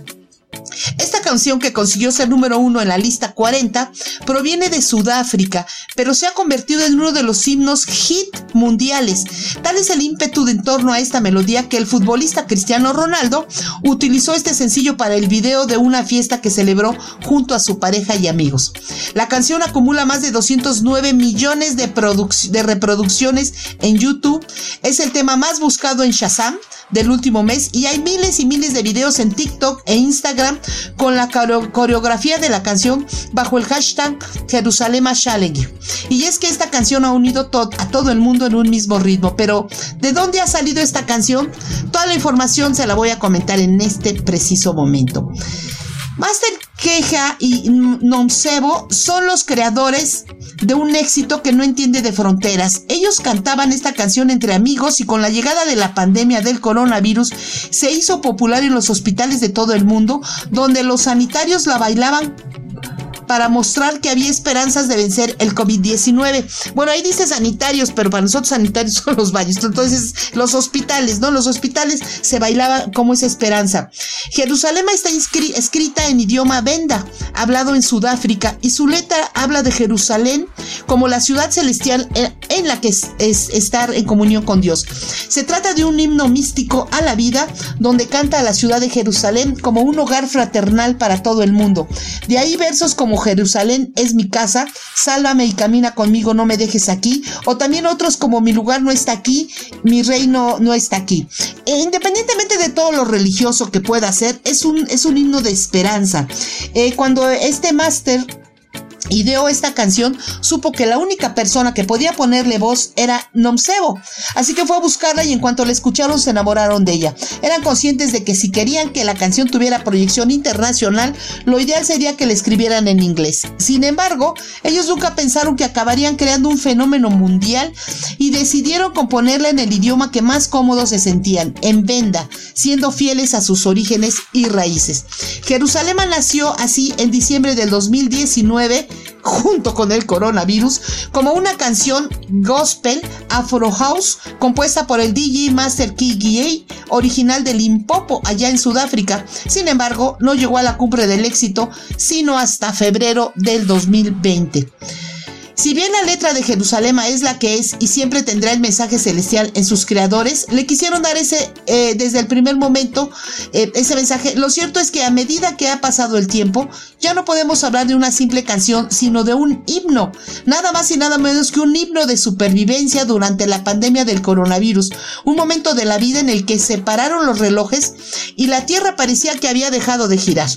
Esta canción que consiguió ser número uno en la lista 40 proviene de Sudáfrica, pero se ha convertido en uno de los himnos hit mundiales. Tal es el ímpetu de en torno a esta melodía que el futbolista Cristiano Ronaldo utilizó este sencillo para el video de una fiesta que celebró junto a su pareja y amigos. La canción acumula más de 209 millones de, de reproducciones en YouTube. Es el tema más buscado en Shazam del último mes y hay miles y miles de videos en TikTok e Instagram con la coreografía de la canción bajo el hashtag Jerusalema Challenge. Y es que esta canción ha unido a todo el mundo en un mismo ritmo, pero ¿de dónde ha salido esta canción? Toda la información se la voy a comentar en este preciso momento. Master Queja y Nonsebo son los creadores de un éxito que no entiende de fronteras. Ellos cantaban esta canción entre amigos y con la llegada de la pandemia del coronavirus se hizo popular en los hospitales de todo el mundo, donde los sanitarios la bailaban para mostrar que había esperanzas de vencer el COVID-19. Bueno, ahí dice sanitarios, pero para nosotros sanitarios son los baños. Entonces, los hospitales, ¿no? Los hospitales se bailaba como esa esperanza. Jerusalén está escrita en idioma venda, hablado en Sudáfrica, y su letra habla de Jerusalén como la ciudad celestial en la que es estar en comunión con Dios. Se trata de un himno místico a la vida, donde canta a la ciudad de Jerusalén como un hogar fraternal para todo el mundo. De ahí versos como Jerusalén es mi casa, sálvame y camina conmigo, no me dejes aquí, o también otros como mi lugar no está aquí, mi reino no está aquí. E independientemente de todo lo religioso que pueda ser, es un, es un himno de esperanza. Eh, cuando este máster ideó esta canción, supo que la única persona que podía ponerle voz era Nomsebo. Así que fue a buscarla y en cuanto la escucharon se enamoraron de ella. Eran conscientes de que si querían que la canción tuviera proyección internacional, lo ideal sería que la escribieran en inglés. Sin embargo, ellos nunca pensaron que acabarían creando un fenómeno mundial y decidieron componerla en el idioma que más cómodos se sentían, en venda, siendo fieles a sus orígenes y raíces. Jerusalén nació así en diciembre del 2019 junto con el coronavirus como una canción gospel Afro House compuesta por el DJ Master Key original de Limpopo allá en Sudáfrica. Sin embargo, no llegó a la cumbre del éxito sino hasta febrero del 2020. Si bien la letra de Jerusalén es la que es y siempre tendrá el mensaje celestial en sus creadores, le quisieron dar ese, eh, desde el primer momento, eh, ese mensaje. Lo cierto es que a medida que ha pasado el tiempo, ya no podemos hablar de una simple canción, sino de un himno. Nada más y nada menos que un himno de supervivencia durante la pandemia del coronavirus. Un momento de la vida en el que se pararon los relojes y la Tierra parecía que había dejado de girar.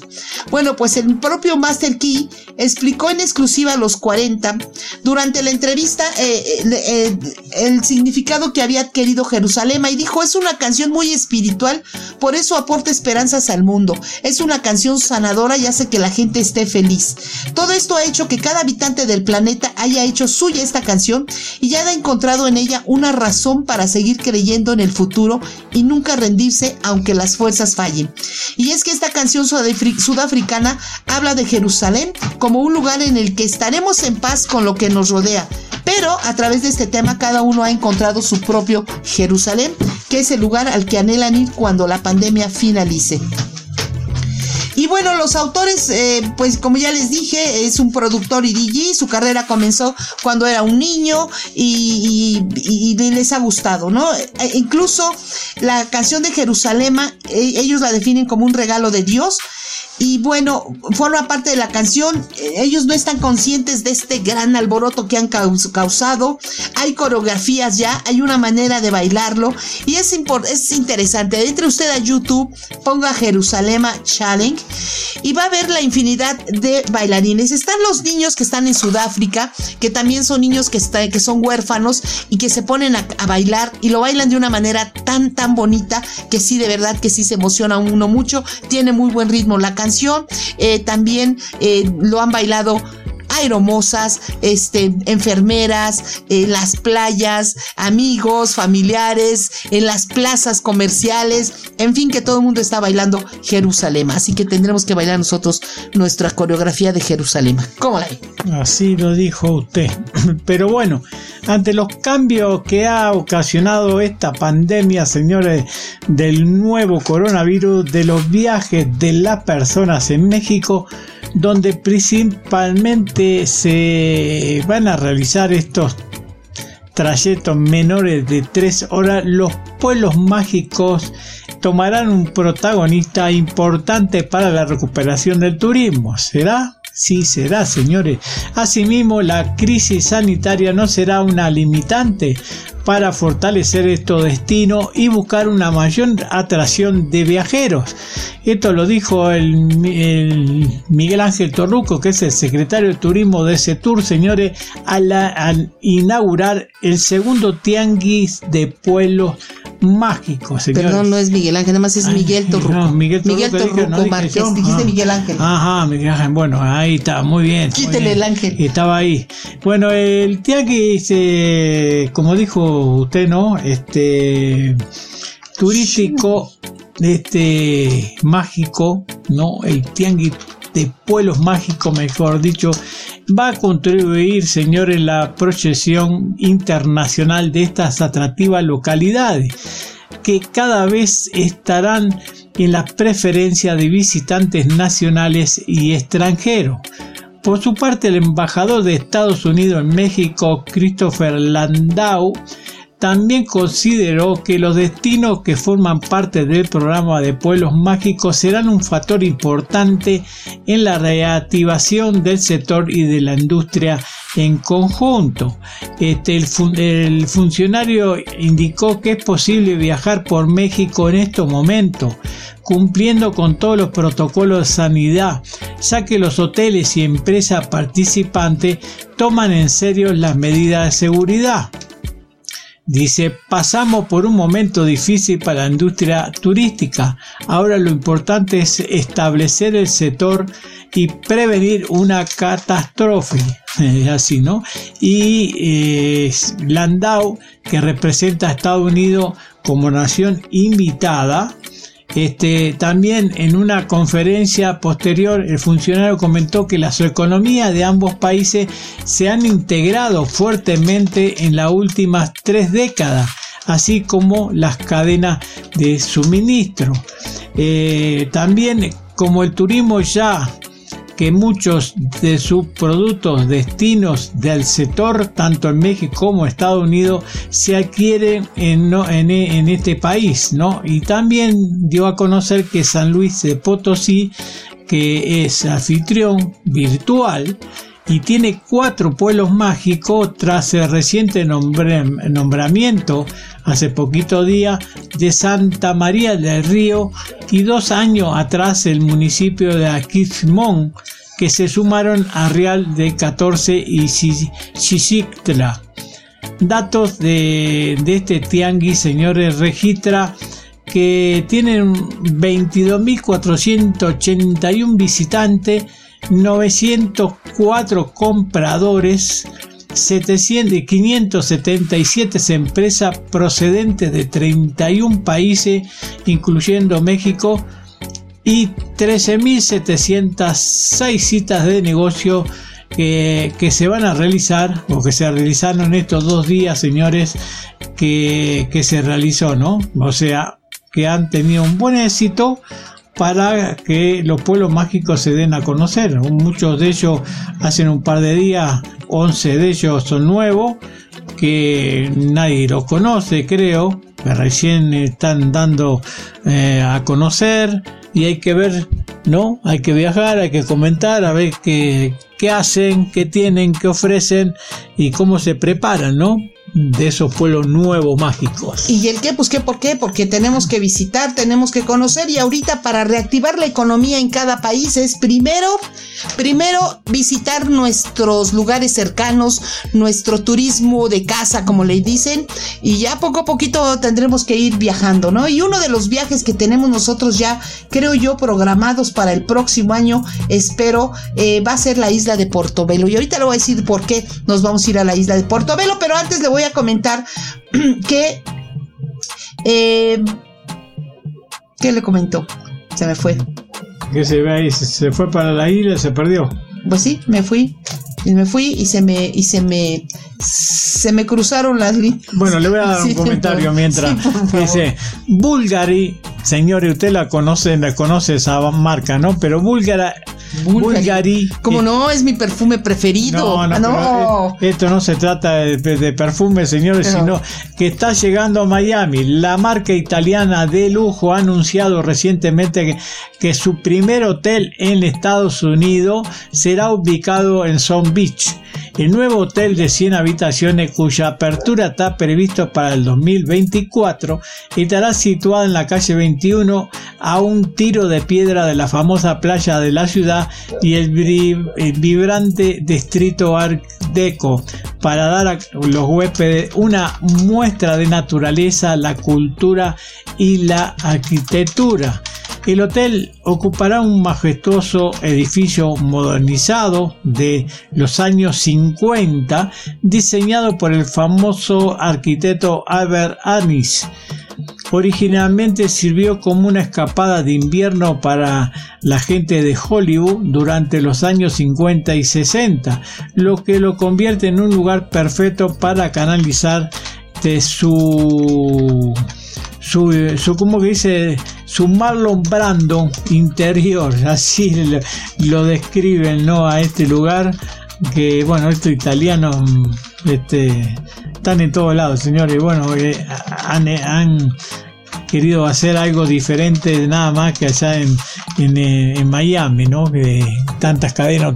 Bueno, pues el propio Master Key explicó en exclusiva a los 40 durante la entrevista eh, eh, eh, el significado que había adquirido Jerusalén y dijo es una canción muy espiritual, por eso aporta esperanzas al mundo. Es una canción sanadora y hace que la gente esté feliz. Todo esto ha hecho que cada habitante del planeta haya hecho suya esta canción y haya encontrado en ella una razón para seguir creyendo en el futuro y nunca rendirse aunque las fuerzas fallen. Y es que esta canción sudafricana habla de Jerusalén como un lugar en el que estaremos en paz con lo que nos rodea. Pero a través de este tema cada uno ha encontrado su propio Jerusalén, que es el lugar al que anhelan ir cuando la pandemia finalice. Y bueno, los autores, eh, pues como ya les dije, es un productor y DJ, su carrera comenzó cuando era un niño y, les ha gustado, ¿no? E incluso la canción de Jerusalén, e, ellos la definen como un regalo de Dios y bueno, forma parte de la canción. Eh, ellos no están conscientes de este gran alboroto que han causado. Hay coreografías ya, hay una manera de bailarlo. Y es, es interesante. Entre usted a YouTube, ponga Jerusalén Challenge y va a ver la infinidad de bailarines. Están los niños que están en Sudáfrica, que también son niños que, que son huérfanos y que se ponen a, a bailar y lo bailan de una manera tan, tan bonita que sí, de verdad que sí se emociona uno mucho. Tiene muy buen ritmo la canción eh, también eh, lo han bailado aeromosas, este, enfermeras, en las playas, amigos, familiares, en las plazas comerciales, en fin, que todo el mundo está bailando Jerusalén. Así que tendremos que bailar nosotros nuestra coreografía de Jerusalén. ¿Cómo la ve? Así lo dijo usted. Pero bueno, ante los cambios que ha ocasionado esta pandemia, señores, del nuevo coronavirus, de los viajes de las personas en México, donde principalmente se van a realizar estos trayectos menores de tres horas, los pueblos mágicos tomarán un protagonista importante para la recuperación del turismo. ¿Será? Sí será, señores. Asimismo, la crisis sanitaria no será una limitante para fortalecer estos destinos y buscar una mayor atracción de viajeros. Esto lo dijo el, Miguel Ángel Torruco, que es el secretario de turismo de ese tour, señores, al, al inaugurar el segundo tianguis de pueblos mágico, señor. Perdón, no es Miguel Ángel, nada más es Miguel Torruco. No, Miguel Torruco, Miguel Torruco Márquez, dijiste ah. Miguel Ángel. Ajá, Miguel Ángel, bueno, ahí está, muy bien. Quítele el ángel. Estaba ahí. Bueno, el tianguis, eh, como dijo usted, ¿no? Este, turístico, este, mágico, ¿no? El tianguis de pueblos mágicos, mejor dicho, va a contribuir, señores, la proyección internacional de estas atractivas localidades, que cada vez estarán en la preferencia de visitantes nacionales y extranjeros. Por su parte, el embajador de Estados Unidos en México, Christopher Landau, también consideró que los destinos que forman parte del programa de pueblos mágicos serán un factor importante en la reactivación del sector y de la industria en conjunto. Este, el, funcionario indicó que es posible viajar por México en estos momentos, cumpliendo con todos los protocolos de sanidad, ya que los hoteles y empresas participantes toman en serio las medidas de seguridad. Dice, pasamos por un momento difícil para la industria turística. Ahora lo importante es establecer el sector y prevenir una catástrofe. Así, ¿no? Y eh, Landau, que representa a Estados Unidos como nación invitada, este, también en una conferencia posterior el funcionario comentó que las economías de ambos países se han integrado fuertemente en las últimas tres décadas, así como las cadenas de suministro. Eh, también como el turismo ya que muchos de sus productos destinos del sector, tanto en México como en Estados Unidos, se adquieren en, en, este país, ¿no? Y también dio a conocer que San Luis de Potosí, que es anfitrión virtual, y tiene cuatro pueblos mágicos tras el reciente nombramiento hace poquito día de Santa María del Río y dos años atrás el municipio de Aquismón que se sumaron a Real de 14 y Xixictla. Datos de, de este tianguis, señores, registra que tienen 22.481 visitantes 904 compradores, 700, 577 empresas procedentes de 31 países, incluyendo México, y 13.706 citas de negocio que, que, se van a realizar o que se realizaron estos dos días, señores, que, que se realizó, ¿no? O sea, que han tenido un buen éxito para que los pueblos mágicos se den a conocer. Muchos de ellos hacen un par de días, 11 de ellos son nuevos, que nadie los conoce, creo, que recién están dando eh, a conocer y hay que ver, ¿no? Hay que viajar, hay que comentar, a ver qué, qué hacen, qué tienen, qué ofrecen y cómo se preparan, ¿no? De esos pueblos nuevos mágicos. ¿Y el qué? Pues qué, ¿por qué? Porque tenemos que visitar, tenemos que conocer y ahorita para reactivar la economía en cada país es primero, primero visitar nuestros lugares cercanos, nuestro turismo de casa, como le dicen, y ya poco a poquito tendremos que ir viajando, ¿no? Y uno de los viajes que tenemos nosotros ya, creo yo, programados para el próximo año, espero, eh, va a ser la isla de Portobelo. Y ahorita le voy a decir por qué nos vamos a ir a la isla de Portobelo, pero antes le voy a comentar que... Eh, ¿Qué le comentó? Se me fue. Que se ve ahí, se fue para la isla, se perdió. Pues sí, me fui. Y me fui y se me y se me se me cruzaron las líneas. Bueno, le voy a dar un comentario mientras. dice, Bulgari, señores, usted la conoce, la conoce esa marca, ¿no? Pero Bulgari Bulgari. Como no, es mi perfume preferido. No, no, Esto no se trata de, perfume, señores, sino que está llegando a Miami. La marca italiana de lujo ha anunciado recientemente que, que su primer hotel en Estados Unidos será ubicado en Sun Beach. El nuevo hotel de 100 habitaciones cuya apertura está previsto para el 2024 estará situado en la calle 21 a un tiro de piedra de la famosa playa de la ciudad y el, vibrante distrito Art Deco para dar a los huéspedes una muestra de naturaleza, la cultura y la arquitectura. El hotel ocupará un majestuoso edificio modernizado de los años 50, diseñado por el famoso arquitecto Albert Anis. Originalmente sirvió como una escapada de invierno para la gente de Hollywood durante los años 50 y 60, lo que lo convierte en un lugar perfecto para canalizar de su su, su como que dice su Marlon interior así lo, describen no a este lugar que bueno estos italianos este están en todos lados señores bueno eh, han, han querido hacer algo diferente nada más que allá en, en, eh, Miami, ¿no? Que tantas cadenas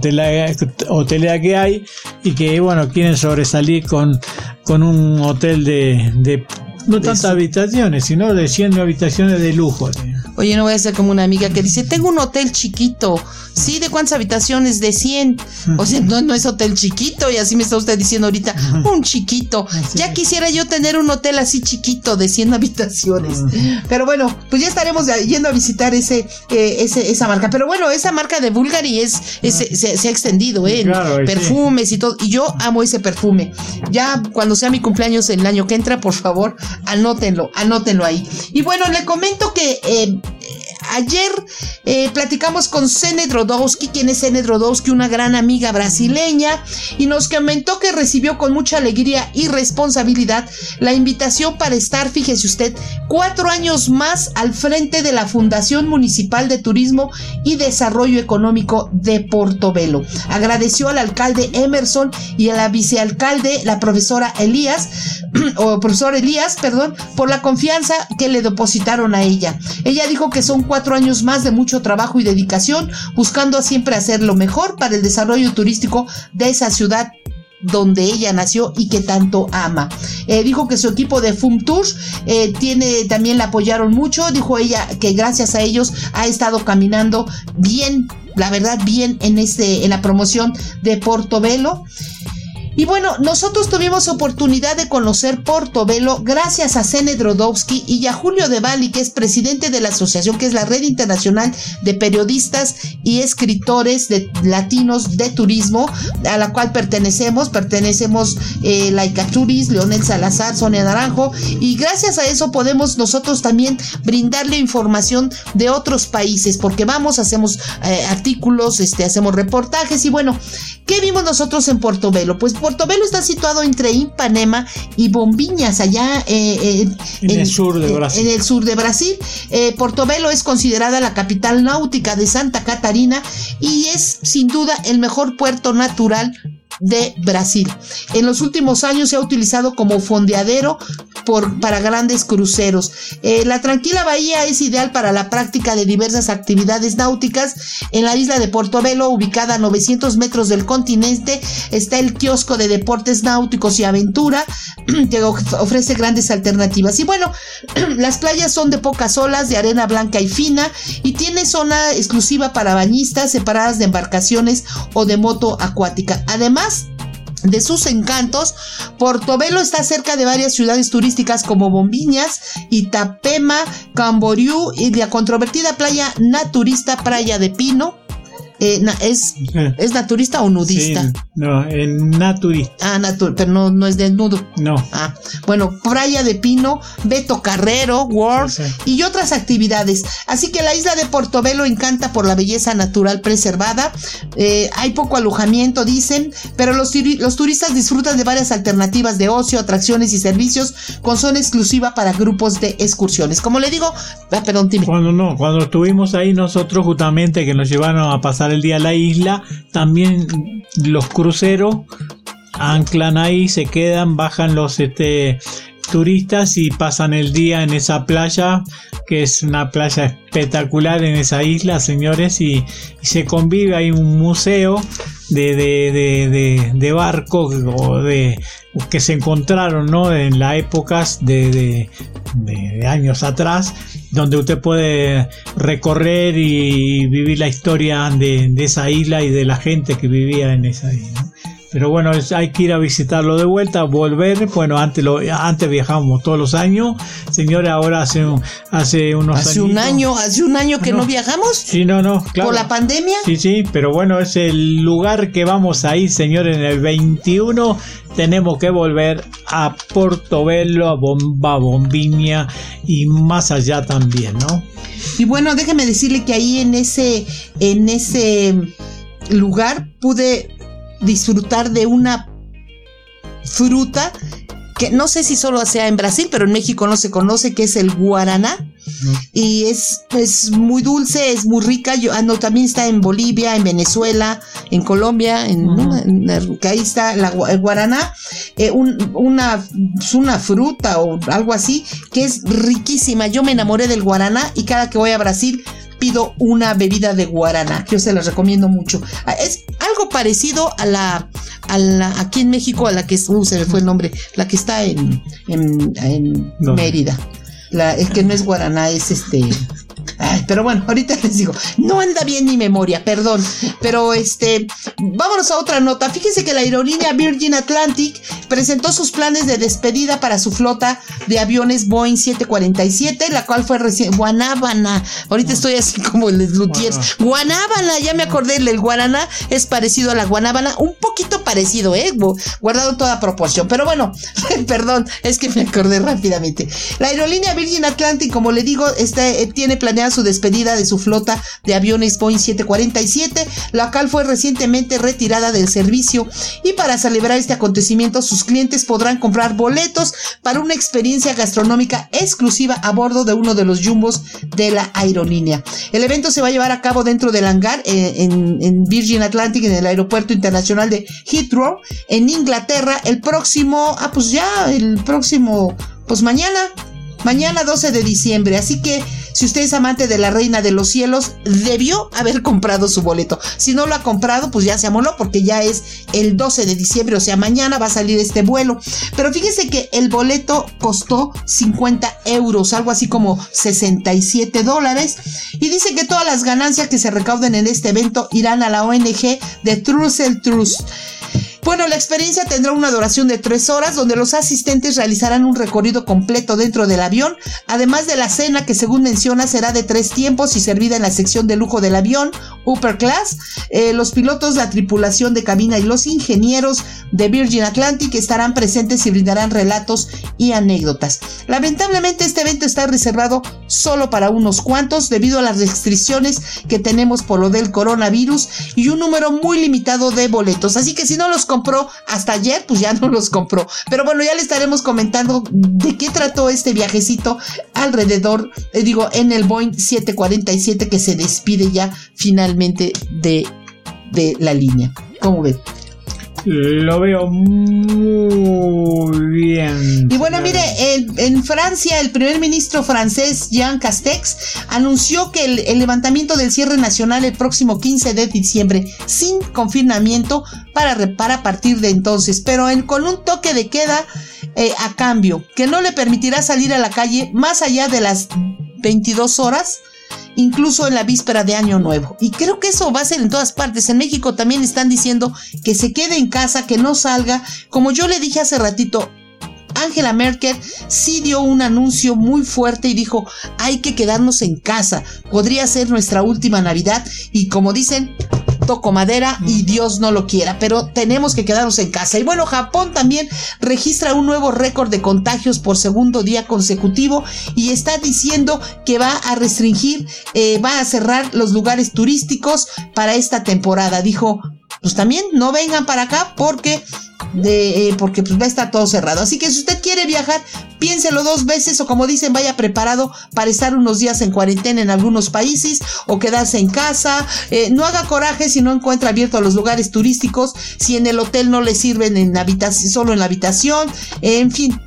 hoteleras, que hay y que, bueno, quieren sobresalir con, con un hotel de no tantas habitaciones, sino de 100 habitaciones de lujo. Oye, no voy a ser como una amiga que dice, tengo un hotel chiquito. Sí, ¿de cuántas habitaciones? De 100. O sea, no, no es hotel chiquito y así me está usted diciendo ahorita, un chiquito. Ya quisiera yo tener un hotel así chiquito de 100 habitaciones. Pero bueno, pues ya estaremos yendo a visitar ese, eh, ese esa marca. Pero bueno, esa marca de Bulgari es, se, ha extendido, ¿eh? perfumes y todo. Y yo amo ese perfume. Ya cuando sea mi cumpleaños el año que entra, por favor, anótenlo, anótenlo ahí. Y bueno, le comento que... Eh, ayer eh, platicamos con Sene Drodowski, quien es Sene Drodowski, una gran amiga brasileña, y nos comentó que recibió con mucha alegría y responsabilidad la invitación para estar, fíjese usted, cuatro años más al frente de la Fundación Municipal de Turismo y Desarrollo Económico de Portobelo. Agradeció al alcalde Emerson y a la vicealcalde, la profesora Elías, o profesor Elías, perdón, por la confianza que le depositaron a ella. Ella dijo que son cuatro años más de mucho trabajo y dedicación, buscando siempre hacer lo mejor para el desarrollo turístico de esa ciudad donde ella nació y que tanto ama. Eh, dijo que su equipo de Fum eh, tiene, también la apoyaron mucho. Dijo ella que gracias a ellos ha estado caminando bien, la verdad, bien en este, en la promoción de Portobelo. Y bueno, nosotros tuvimos oportunidad de conocer Portobelo gracias a Sene Drodowski y a Julio de Bali, que es presidente de la asociación, que es la Red Internacional de Periodistas y Escritores de, Latinos de Turismo, a la cual pertenecemos. Pertenecemos eh, Laika Turis, Leonel Salazar, Sonia Naranjo, y gracias a eso podemos nosotros también brindarle información de otros países, porque vamos, hacemos eh, artículos, este, hacemos reportajes, y bueno, ¿qué vimos nosotros en Portobelo? Pues Portobelo está situado entre Ipanema y Bombiñas, allá eh, eh, en, el sur de Brasil. En el sur de Brasil. Eh, Portobelo es considerada la capital náutica de Santa Catarina y es sin duda el mejor puerto natural de Brasil. En los últimos años se ha utilizado como fondeadero para grandes cruceros. Eh, la tranquila bahía es ideal para la práctica de diversas actividades náuticas. En la isla de Portobelo, ubicada a 900 metros del continente, está el kiosco de deportes náuticos y aventura, que ofrece grandes alternativas. Y bueno, las playas son de pocas olas, de arena blanca y fina, y tiene zona exclusiva para bañistas, separadas de embarcaciones o de moto acuática. Además, de sus encantos, Portobelo está cerca de varias ciudades turísticas como Bombiñas, Itapema, Camboriú y la controvertida playa naturista Playa de Pino, eh, es, ¿Es naturista o nudista? no, en naturista. Ah, pero no, no es desnudo. No. Ah, bueno, Playa de Pino, Beto Carrero, World y otras actividades. Así que la isla de Portobelo encanta por la belleza natural preservada. Eh, hay poco alojamiento, dicen, pero los, los turistas disfrutan de varias alternativas de ocio, atracciones y servicios con zona exclusiva para grupos de excursiones. Como le digo, ah, perdón, Cuando no, cuando estuvimos ahí nosotros justamente que nos llevaron a pasar el día a la isla, también los cruceros anclan ahí, se quedan, bajan los este, turistas y pasan el día en esa playa, que es una playa espectacular en esa isla, señores, y, se convive, hay un museo de, de, de, barcos de, que se encontraron ¿no? en las épocas de, años atrás donde usted puede recorrer y vivir la historia de, esa isla y de la gente que vivía en esa isla. Pero bueno, hay que ir a visitarlo de vuelta, volver. Bueno, antes lo, antes viajábamos todos los años. Señores, ahora hace, hace unos ¿Hace un año? ¿Hace un año que no, viajamos? Sí, no, no, claro. ¿Por la pandemia? Sí, sí, pero bueno, es el lugar que vamos a ir, señores, en el 21. Tenemos que volver a Portobelo, a Bomba, Bombiña y más allá también, ¿no? Y bueno, déjeme decirle que ahí en ese, en ese lugar pude disfrutar de una fruta que no sé si solo sea en Brasil, pero en México no se conoce, que es el guaraná. Y es, es, muy dulce, es muy rica. Yo, ah, no, también está en Bolivia, en Venezuela, en Colombia, en, que ahí está la, el guaraná. Eh, una, una fruta o algo así que es riquísima. Yo me enamoré del guaraná y cada que voy a Brasil pido una bebida de guaraná. Yo se las recomiendo mucho. Ah, es algo parecido a la, a la aquí en México, a la que uh, se me fue el nombre, la que está en, en, en Mérida. La, es que no es guaraná, es este pero bueno, ahorita les digo, no anda bien mi memoria, perdón. Pero este, vámonos a otra nota. Fíjense que la aerolínea Virgin Atlantic presentó sus planes de despedida para su flota de aviones Boeing 747, la cual fue recién. Guanábana. Ahorita estoy así como el Lutiers. Guanábana, ya me acordé, el guaraná es parecido a la guanábana, un poquito parecido, ¿eh? Guardado toda proporción. Pero bueno, perdón, es que me acordé rápidamente. La aerolínea Virgin Atlantic, como le digo, este, tiene planeado su despedida de su flota de aviones Boeing 747, la cual fue recientemente retirada del servicio y para celebrar este acontecimiento sus clientes podrán comprar boletos para una experiencia gastronómica exclusiva a bordo de uno de los jumbos de la aerolínea. El evento se va a llevar a cabo dentro del hangar eh, en, Virgin Atlantic, en el aeropuerto internacional de Heathrow, en Inglaterra, el próximo, ah, pues ya, el próximo, pues mañana, mañana 12 de diciembre. Así que si usted es amante de la Reina de los Cielos, debió haber comprado su boleto. Si no lo ha comprado, pues ya se amoló porque ya es el 12 de diciembre, o sea, mañana va a salir este vuelo. Pero fíjese que el boleto costó 50 euros, algo así como 67 dólares. Y dice que todas las ganancias que se recauden en este evento irán a la ONG de Trussell Trust. Bueno, la experiencia tendrá una duración de tres horas donde los asistentes realizarán un recorrido completo dentro del avión, además de la cena que según menciona será de tres tiempos y servida en la sección de lujo del avión, Upper Class. Eh, los pilotos, la tripulación de cabina y los ingenieros de Virgin Atlantic estarán presentes y brindarán relatos y anécdotas. Lamentablemente este evento está reservado solo para unos cuantos debido a las restricciones que tenemos por lo del coronavirus y un número muy limitado de boletos. Así que si no los compró hasta ayer, pues ya no los compró. Pero bueno, ya le estaremos comentando de qué trató este viajecito alrededor, eh, digo, en el Boeing 747 que se despide ya finalmente de, de la línea. ¿Cómo ves? Lo veo muy bien. Y bueno, mire, en, Francia el primer ministro francés Jean Castex anunció que el, levantamiento del cierre nacional el próximo 15 de diciembre sin confinamiento para, para partir de entonces, pero con un toque de queda eh, a cambio, que no le permitirá salir a la calle más allá de las 22 horas incluso en la víspera de Año Nuevo. Y creo que eso va a ser en todas partes. En México también están diciendo que se quede en casa, que no salga. Como yo le dije hace ratito, Angela Merkel sí dio un anuncio muy fuerte y dijo, hay que quedarnos en casa, podría ser nuestra última Navidad y como dicen, toco madera y Dios no lo quiera, pero tenemos que quedarnos en casa. Y bueno, Japón también registra un nuevo récord de contagios por segundo día consecutivo y está diciendo que va a restringir, eh, va a cerrar los lugares turísticos para esta temporada. Dijo, pues también no vengan para acá porque de, eh, porque pues va a estar todo cerrado. Así que si usted quiere viajar, piénselo dos veces o como dicen, vaya preparado para estar unos días en cuarentena en algunos países o quedarse en casa. Eh, no haga coraje si no encuentra abiertos los lugares turísticos, si en el hotel no le sirven en habitación, solo en la habitación, en fin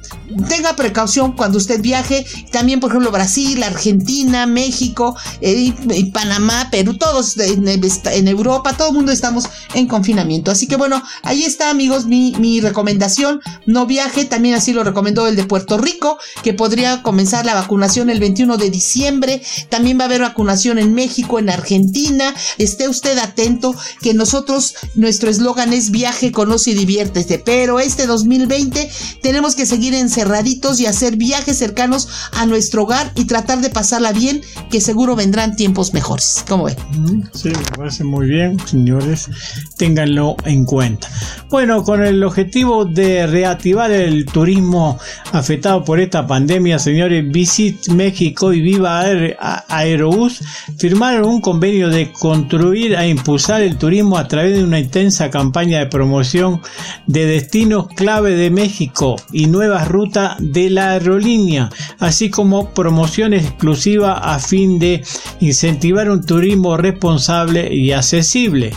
tenga precaución cuando usted viaje. También, por ejemplo, Brasil, Argentina, México, eh, Panamá, Perú, todos en, Europa, todo el mundo estamos en confinamiento. Así que bueno, ahí está, amigos, mi, mi recomendación. No viaje, también así lo recomendó el de Puerto Rico, que podría comenzar la vacunación el 21 de diciembre. También va a haber vacunación en México, en Argentina. Esté usted atento que nosotros, nuestro eslogan es viaje, conoce y diviértete. Pero este 2020 tenemos que seguir en cerraditos y hacer viajes cercanos a nuestro hogar y tratar de pasarla bien, que seguro vendrán tiempos mejores. ¿Cómo ven? Sí, me parece muy bien, señores. Ténganlo en cuenta. Bueno, con el objetivo de reactivar el turismo afectado por esta pandemia, señores, Visit México y Viva Aerobús firmaron un convenio de construir e impulsar el turismo a través de una intensa campaña de promoción de destinos clave de México y nuevas rutas de la aerolínea, así como promoción exclusiva a fin de incentivar un turismo responsable y accesible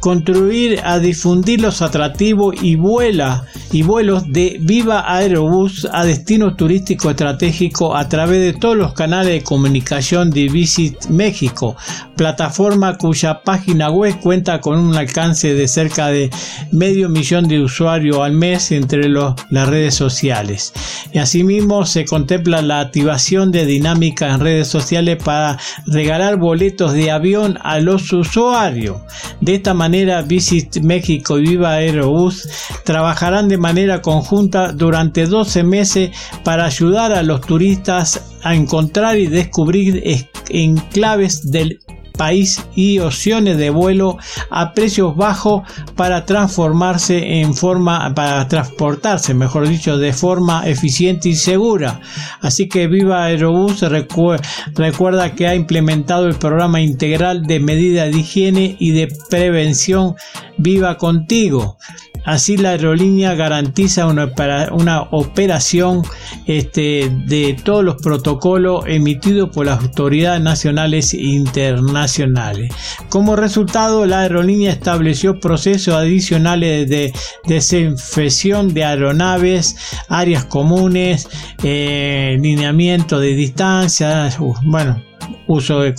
construir a difundir los atractivos y vuela y vuelos de Viva Aerobús a destinos turísticos estratégicos a través de todos los canales de comunicación de Visit México, plataforma cuya página web cuenta con un alcance de cerca de medio millón de usuarios al mes entre las redes sociales. Y asimismo se contempla la activación de dinámicas en redes sociales para regalar boletos de avión a los usuarios. De esta manera Visit México y Viva Aerobús trabajarán de manera conjunta durante 12 meses para ayudar a los turistas a encontrar y descubrir enclaves del país y opciones de vuelo a precios bajos para transformarse en forma, para transportarse, mejor dicho, de forma eficiente y segura. Así que Viva Aerobús recuerda que ha implementado el programa integral de medidas de higiene y de prevención Viva Contigo. Así la aerolínea garantiza una, operación este, de todos los protocolos emitidos por las autoridades nacionales e internacionales. Como resultado, la aerolínea estableció procesos adicionales de desinfección de aeronaves, áreas comunes, eh, lineamiento de distancia, bueno, uso de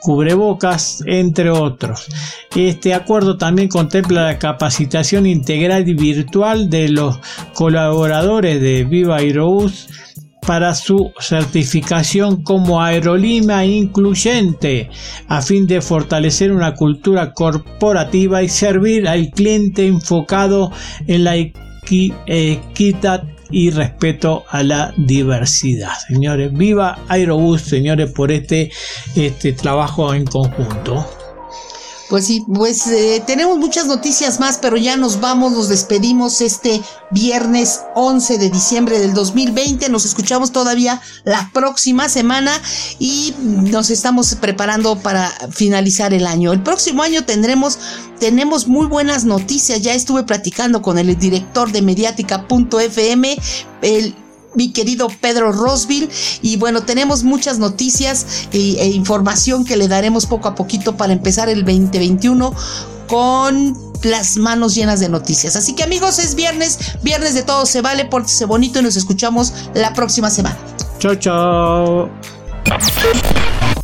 cubrebocas, entre otros. Este acuerdo también contempla la capacitación integral y virtual de los colaboradores de Viva Aerobús para su certificación como aerolínea incluyente a fin de fortalecer una cultura corporativa y servir al cliente enfocado en la equidad y respeto a la diversidad. Señores, viva Aerobús, señores, por este, este trabajo en conjunto. Pues sí, pues eh, tenemos muchas noticias más, pero ya nos vamos, nos despedimos este viernes 11 de diciembre del 2020. Nos escuchamos todavía la próxima semana y nos estamos preparando para finalizar el año. El próximo año tendremos, tenemos muy buenas noticias. Ya estuve platicando con el director de mediática.fm, el mi querido Pedro Rosville. Y bueno, tenemos muchas noticias e, información que le daremos poco a poquito para empezar el 2021 con las manos llenas de noticias. Así que amigos, es viernes, viernes de todo se vale, pórtese bonito y nos escuchamos la próxima semana. Chao, chao.